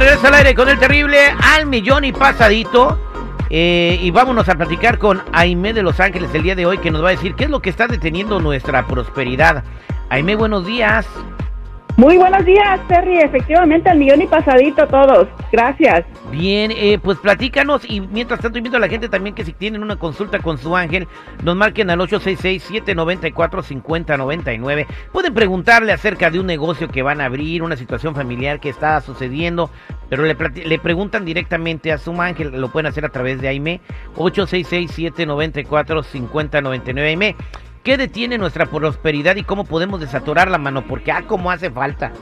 Regreso al aire con el terrible al millón y pasadito. Eh, y vámonos a platicar con Aime de Los Ángeles el día de hoy que nos va a decir qué es lo que está deteniendo nuestra prosperidad. Aime, buenos días. Muy buenos días, Terry. Efectivamente, al millón y pasadito todos. Gracias. Bien, eh, pues platícanos y mientras tanto invito a la gente también que si tienen una consulta con su ángel, nos marquen al 866-794-5099. Pueden preguntarle acerca de un negocio que van a abrir, una situación familiar que está sucediendo, pero le, le preguntan directamente a su ángel, lo pueden hacer a través de AIME, 866-794-5099. AIME, ¿Qué detiene nuestra prosperidad y cómo podemos desatorar la mano? Porque, ah, cómo hace falta.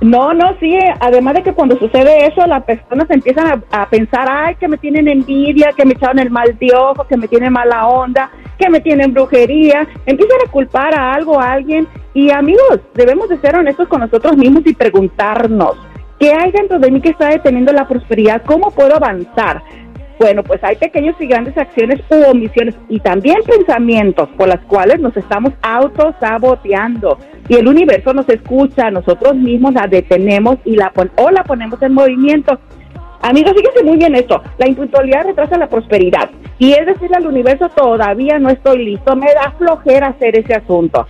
No, no, sí, además de que cuando sucede eso, las personas empiezan a, pensar, ay, que me tienen envidia, que me echaron el mal de ojo, que me tienen mala onda, que me tienen brujería, empiezan a culpar a algo, a alguien. Y amigos, debemos de ser honestos con nosotros mismos y preguntarnos, ¿qué hay dentro de mí que está deteniendo la prosperidad? ¿Cómo puedo avanzar? Bueno, pues hay pequeñas y grandes acciones u omisiones y también pensamientos por las cuales nos estamos autosaboteando. Y el universo nos escucha, nosotros mismos la detenemos y la o la ponemos en movimiento. Amigos, fíjense muy bien esto. La impuntualidad retrasa la prosperidad. Y es decirle al universo, todavía no estoy listo, me da flojera hacer ese asunto.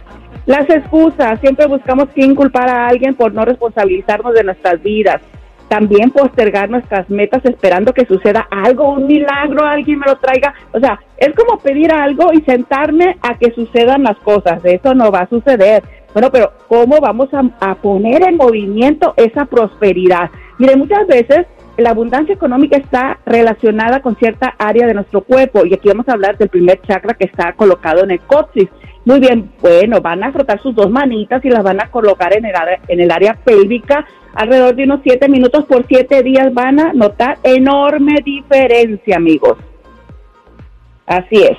Las excusas, siempre buscamos quién culpar a alguien por no responsabilizarnos de nuestras vidas también postergar nuestras metas esperando que suceda algo, un milagro, alguien me lo traiga. O sea, es como pedir algo y sentarme a que sucedan las cosas. Eso no va a suceder. Bueno, pero ¿cómo vamos a, poner en movimiento esa prosperidad? Mire, muchas veces la abundancia económica está relacionada con cierta área de nuestro cuerpo y aquí vamos a hablar del primer chakra que está colocado en el coxis. Muy bien, bueno, van a frotar sus dos manitas y las van a colocar en el en el área pélvica alrededor de unos siete minutos por siete días van a notar enorme diferencia, amigos. Así es.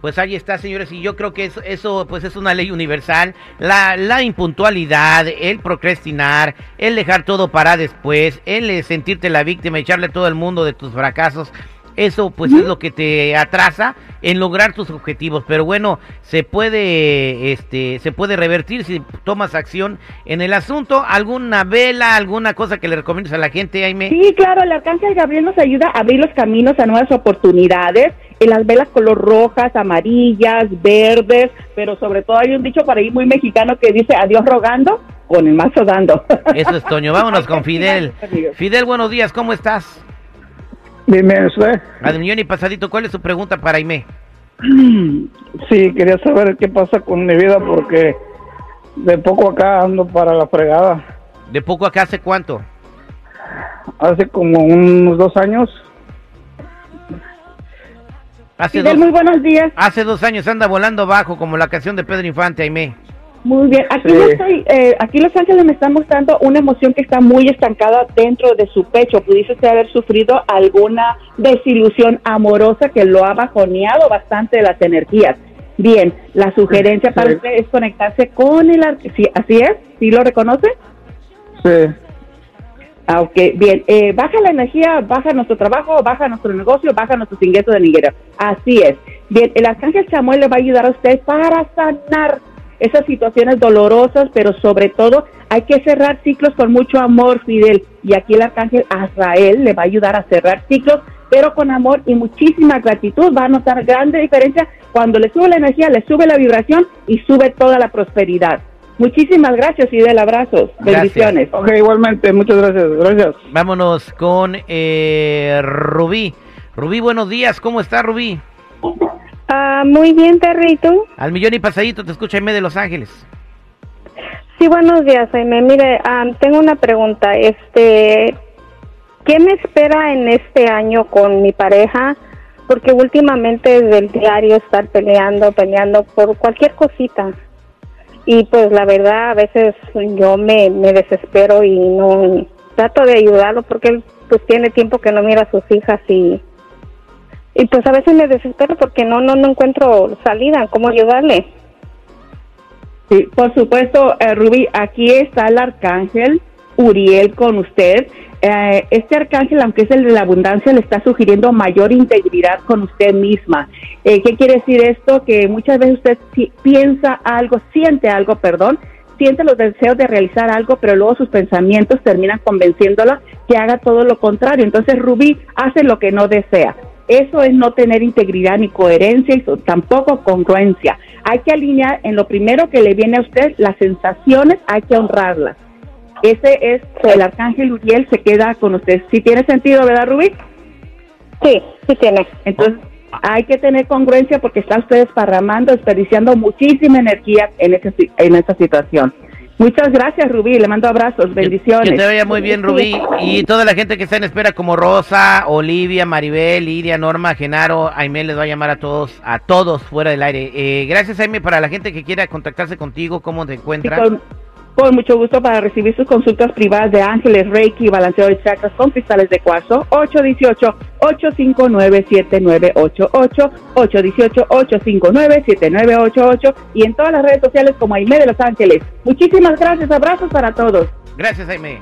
Pues ahí está, señores, y yo creo que eso, eso pues es una ley universal. La, la impuntualidad, el procrastinar, el dejar todo para después, el sentirte la víctima, echarle todo el mundo de tus fracasos, eso pues es lo que te atrasa en lograr tus objetivos, pero bueno, se puede este se puede revertir si tomas acción en el asunto, alguna vela, alguna cosa que le recomiendas a la gente, Jaime. Sí, claro, el arcángel Gabriel nos ayuda a abrir los caminos a nuevas oportunidades. En las velas color rojas, amarillas, verdes, pero sobre todo hay un dicho para ir muy mexicano que dice adiós rogando, con el mazo dando. Eso es Toño, vámonos con Fidel. Fidel, buenos días, ¿cómo estás? Dime usted. Y Pasadito, ¿cuál es su pregunta para Aime? Sí, quería saber qué pasa con mi vida porque de poco acá ando para la fregada. ¿De poco acá hace cuánto? Hace como unos dos años. Hace dos, muy buenos días. Hace dos años anda volando bajo como la canción de Pedro Infante, Aime. Muy bien, aquí estoy, eh, aquí Los Ángeles me están mostrando una emoción que está muy estancada dentro de su pecho. Pudiese haber sufrido alguna desilusión amorosa que lo ha bajoneado bastante de las energías. Bien, la sugerencia para usted es conectarse con el... ¿Sí, ¿Así es? ¿Sí lo reconoce? Sí. Ah, ok, bien. Eh, baja la energía, baja nuestro trabajo, baja nuestro negocio, baja nuestros ingresos de dinero. Así es. Bien, el arcángel Samuel le va a ayudar a usted para sanar esas situaciones dolorosas, pero sobre todo hay que cerrar ciclos con mucho amor, Fidel. Y aquí el arcángel Azrael le va a ayudar a cerrar ciclos, pero con amor y muchísima gratitud. Va a notar grande diferencia cuando le sube la energía, le sube la vibración y sube toda la prosperidad. Muchísimas gracias, Fidel. Abrazos. Bendiciones. Ok, igualmente. Muchas gracias. Gracias. Vámonos con eh, Rubí. Rubí, buenos días. ¿Cómo está, Rubí? Ah, muy bien, Perrito. Al millón y pasadito, te escucha Aime de Los Ángeles. Sí, buenos días, Aime. Mire, tengo una pregunta. Este, ¿qué me espera en este año con mi pareja? Porque últimamente es del diario estar peleando, peleando por cualquier cosita. Y pues la verdad, a veces yo me, me desespero y no trato de ayudarlo porque él pues tiene tiempo que no mira a sus hijas y y pues a veces me desespero porque no no no encuentro salida, cómo ayudarle. Sí, por supuesto, eh, Ruby, aquí está el arcángel Uriel con usted. Eh, este arcángel, aunque es el de la abundancia, le está sugiriendo mayor integridad con usted misma. Eh, ¿Qué quiere decir esto? Que muchas veces usted piensa algo, siente algo, perdón, siente los deseos de realizar algo, pero luego sus pensamientos terminan convenciéndola que haga todo lo contrario. Entonces Rubí hace lo que no desea. Eso es no tener integridad ni coherencia y tampoco congruencia. Hay que alinear en lo primero que le viene a usted, las sensaciones, hay que honrarlas. Ese es el arcángel Uriel, se queda con usted. ¿Sí tiene sentido, verdad, Rubí? Sí, sí tiene. Entonces, hay que tener congruencia porque está usted desparramando, desperdiciando muchísima energía en, ese, en esta situación. Muchas gracias, Rubí. Le mando abrazos, bendiciones. Que, te vaya muy bien, Rubí. Y toda la gente que está en espera, como Rosa, Olivia, Maribel, Lidia, Norma, Genaro, Aime, les va a llamar a todos, a todos fuera del aire. Eh, gracias, Aime, para la gente que quiera contactarse contigo, ¿cómo te encuentra? Con mucho gusto para recibir sus consultas privadas de ángeles, reiki, balanceo de chakras con cristales de cuarzo. 818-859-7988. 818-859-7988. Y en todas las redes sociales como Aime de Los Ángeles. Muchísimas gracias. Abrazos para todos. Gracias, Aime.